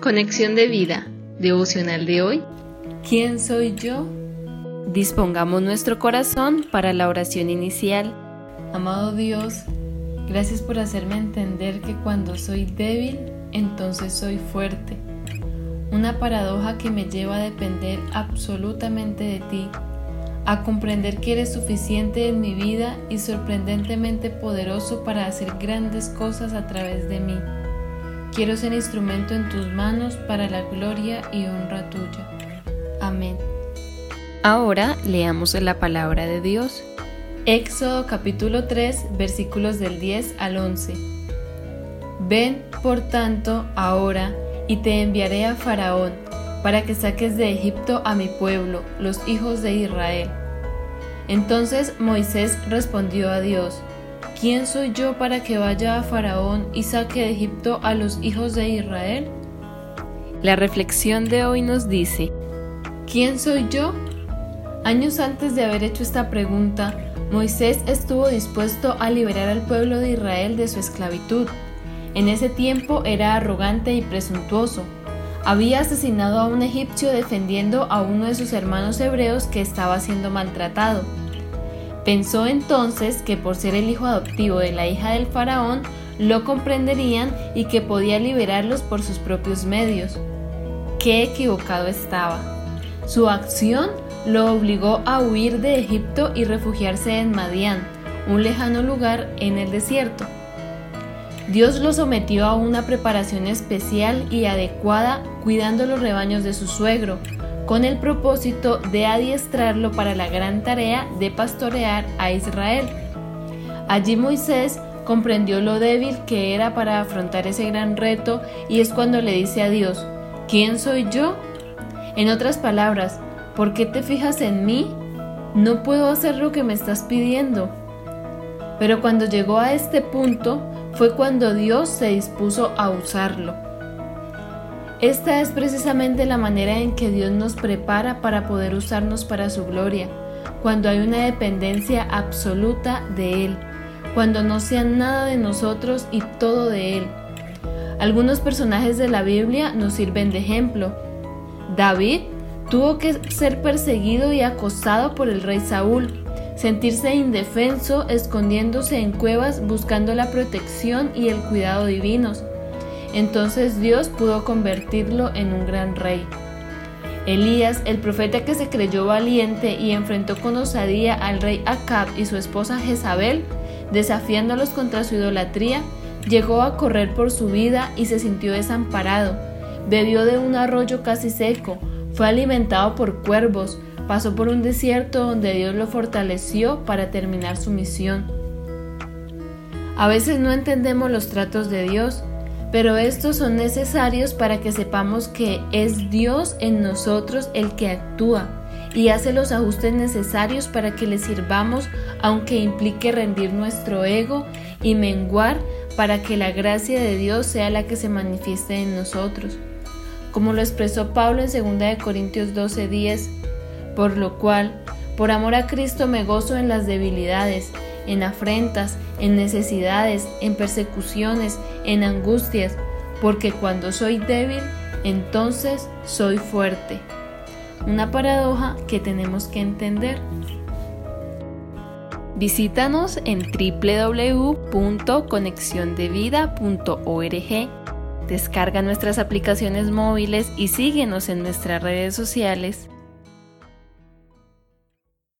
Conexión de vida, devocional de hoy. ¿Quién soy yo? Dispongamos nuestro corazón para la oración inicial. Amado Dios, gracias por hacerme entender que cuando soy débil, entonces soy fuerte. Una paradoja que me lleva a depender absolutamente de ti, a comprender que eres suficiente en mi vida y sorprendentemente poderoso para hacer grandes cosas a través de mí. Quiero ser instrumento en tus manos para la gloria y honra tuya. Amén. Ahora leamos la palabra de Dios. Éxodo capítulo 3 versículos del 10 al 11. Ven, por tanto, ahora, y te enviaré a Faraón, para que saques de Egipto a mi pueblo, los hijos de Israel. Entonces Moisés respondió a Dios, ¿quién soy yo para que vaya a Faraón y saque de Egipto a los hijos de Israel? La reflexión de hoy nos dice, ¿quién soy yo? Años antes de haber hecho esta pregunta, Moisés estuvo dispuesto a liberar al pueblo de Israel de su esclavitud. En ese tiempo era arrogante y presuntuoso. Había asesinado a un egipcio defendiendo a uno de sus hermanos hebreos que estaba siendo maltratado. Pensó entonces que por ser el hijo adoptivo de la hija del faraón, lo comprenderían y que podía liberarlos por sus propios medios. Qué equivocado estaba. Su acción lo obligó a huir de Egipto y refugiarse en Madián, un lejano lugar en el desierto. Dios lo sometió a una preparación especial y adecuada cuidando los rebaños de su suegro, con el propósito de adiestrarlo para la gran tarea de pastorear a Israel. Allí Moisés comprendió lo débil que era para afrontar ese gran reto y es cuando le dice a Dios, ¿quién soy yo? En otras palabras, ¿por qué te fijas en mí? No puedo hacer lo que me estás pidiendo. Pero cuando llegó a este punto fue cuando Dios se dispuso a usarlo. Esta es precisamente la manera en que Dios nos prepara para poder usarnos para su gloria, cuando hay una dependencia absoluta de Él, cuando no sea nada de nosotros y todo de Él. Algunos personajes de la Biblia nos sirven de ejemplo. David tuvo que ser perseguido y acosado por el rey Saúl, sentirse indefenso escondiéndose en cuevas buscando la protección y el cuidado divinos. Entonces Dios pudo convertirlo en un gran rey. Elías, el profeta que se creyó valiente y enfrentó con osadía al rey Acab y su esposa Jezabel, desafiándolos contra su idolatría, llegó a correr por su vida y se sintió desamparado. Bebió de un arroyo casi seco, fue alimentado por cuervos, pasó por un desierto donde Dios lo fortaleció para terminar su misión. A veces no entendemos los tratos de Dios, pero estos son necesarios para que sepamos que es Dios en nosotros el que actúa y hace los ajustes necesarios para que le sirvamos aunque implique rendir nuestro ego y menguar para que la gracia de Dios sea la que se manifieste en nosotros. Como lo expresó Pablo en 2 Corintios 12:10, por lo cual, por amor a Cristo me gozo en las debilidades, en afrentas, en necesidades, en persecuciones, en angustias, porque cuando soy débil, entonces soy fuerte. Una paradoja que tenemos que entender. Visítanos en www.conexiondevida.org. Descarga nuestras aplicaciones móviles y síguenos en nuestras redes sociales